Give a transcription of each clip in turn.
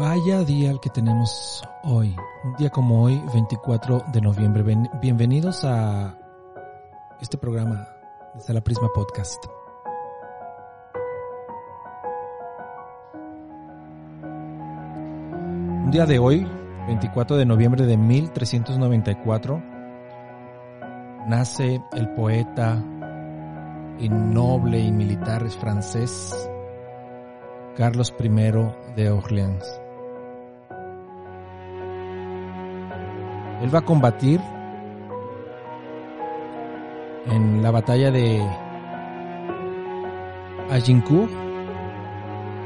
Vaya día el que tenemos hoy, un día como hoy, 24 de noviembre. bienvenidos a este programa desde la Prisma Podcast. Un día de hoy, 24 de noviembre de 1394, nace el poeta y noble y militar francés Carlos I de Orleans. Él va a combatir en la batalla de Agincourt,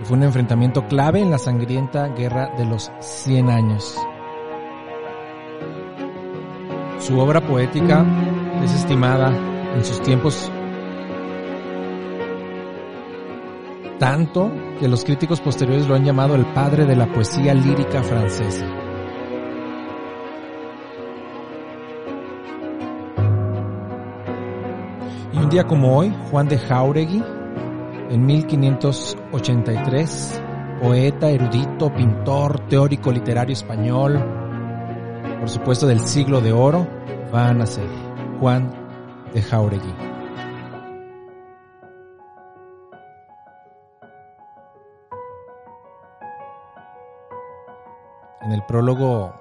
fue un enfrentamiento clave en la sangrienta guerra de los 100 años. Su obra poética es estimada en sus tiempos tanto que los críticos posteriores lo han llamado el padre de la poesía lírica francesa. Un día como hoy, Juan de Jauregui, en 1583, poeta, erudito, pintor, teórico literario español, por supuesto del siglo de oro, va a nacer Juan de Jauregui. En el prólogo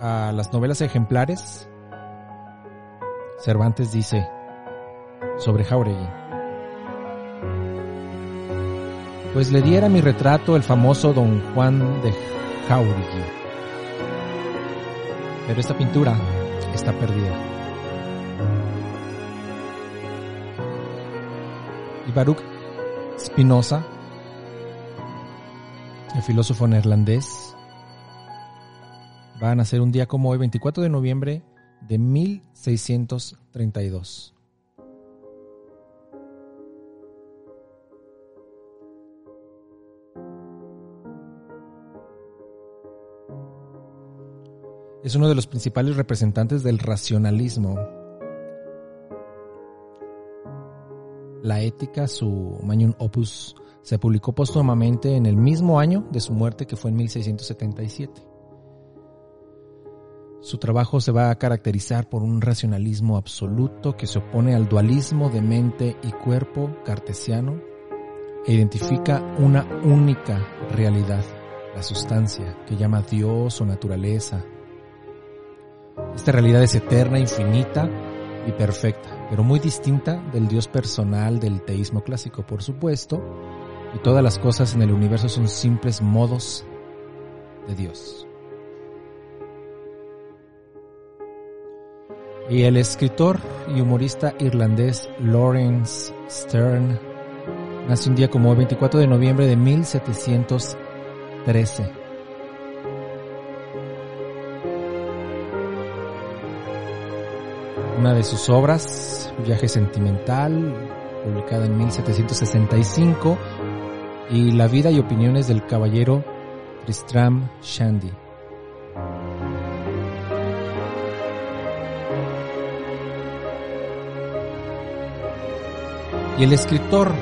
a las novelas ejemplares, Cervantes dice, sobre Jauregui. Pues le diera mi retrato el famoso don Juan de Jauregui. Pero esta pintura está perdida. Y Baruch Spinoza, el filósofo neerlandés, va a nacer un día como hoy, 24 de noviembre de 1632. Es uno de los principales representantes del racionalismo. La ética, su magnum opus, se publicó póstumamente en el mismo año de su muerte, que fue en 1677. Su trabajo se va a caracterizar por un racionalismo absoluto que se opone al dualismo de mente y cuerpo cartesiano e identifica una única realidad, la sustancia, que llama Dios o naturaleza, esta realidad es eterna, infinita y perfecta, pero muy distinta del Dios personal del teísmo clásico, por supuesto, y todas las cosas en el universo son simples modos de Dios. Y el escritor y humorista irlandés Lawrence Stern nace un día como el 24 de noviembre de 1713 Una de sus obras, Viaje Sentimental, publicada en 1765, y La vida y opiniones del caballero Tristram Shandy. Y el escritor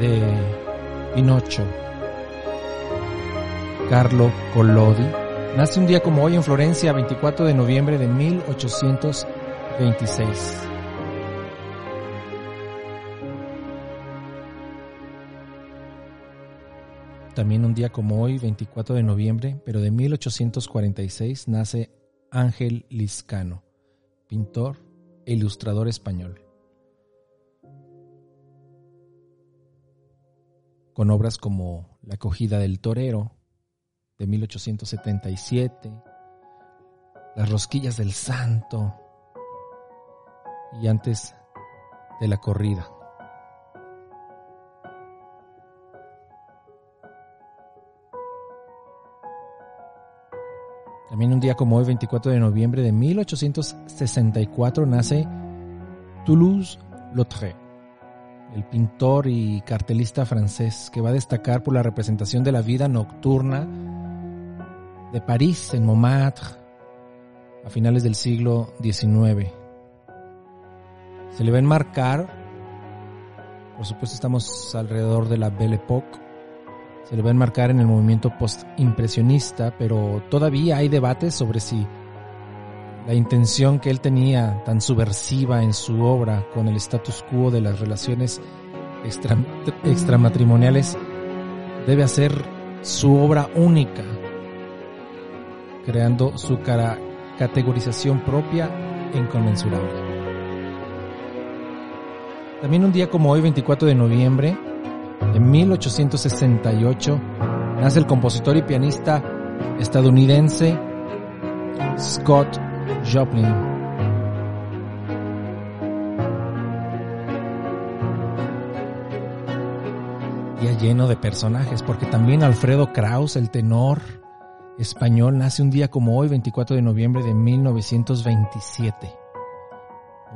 de Pinocho, Carlo Collodi, Nace un día como hoy en Florencia, 24 de noviembre de 1826. También un día como hoy, 24 de noviembre, pero de 1846, nace Ángel Liscano, pintor e ilustrador español. Con obras como La acogida del torero, de 1877, Las rosquillas del santo y antes de la corrida. También un día como hoy, 24 de noviembre de 1864, nace Toulouse-Lautrec, el pintor y cartelista francés que va a destacar por la representación de la vida nocturna de París en Montmartre a finales del siglo XIX. Se le va a enmarcar Por supuesto estamos alrededor de la Belle Époque. Se le va a enmarcar en el movimiento post-impresionista, pero todavía hay debates sobre si la intención que él tenía tan subversiva en su obra con el status quo de las relaciones extramatrimoniales debe hacer su obra única, creando su cara categorización propia e inconmensurable. También un día como hoy, 24 de noviembre de 1868, nace el compositor y pianista estadounidense Scott Joplin. Lleno de personajes, porque también Alfredo Kraus, el tenor español, nace un día como hoy, 24 de noviembre de 1927.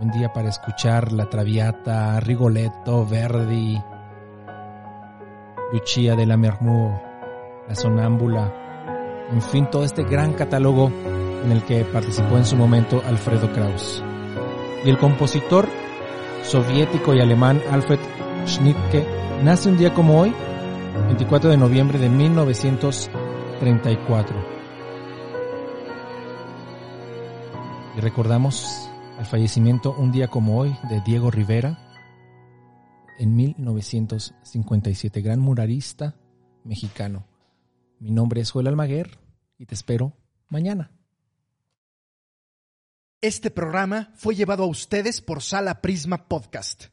Un día para escuchar La Traviata, Rigoletto, Verdi, Lucia de la Mermur, La Sonámbula, en fin, todo este gran catálogo en el que participó en su momento Alfredo Kraus. Y el compositor soviético y alemán Alfred Schnittke nace un día como hoy, 24 de noviembre de 1934. Y recordamos el fallecimiento un día como hoy de Diego Rivera en 1957, gran muralista mexicano. Mi nombre es Joel Almaguer y te espero mañana. Este programa fue llevado a ustedes por Sala Prisma Podcast.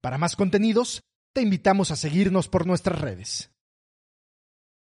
Para más contenidos, te invitamos a seguirnos por nuestras redes.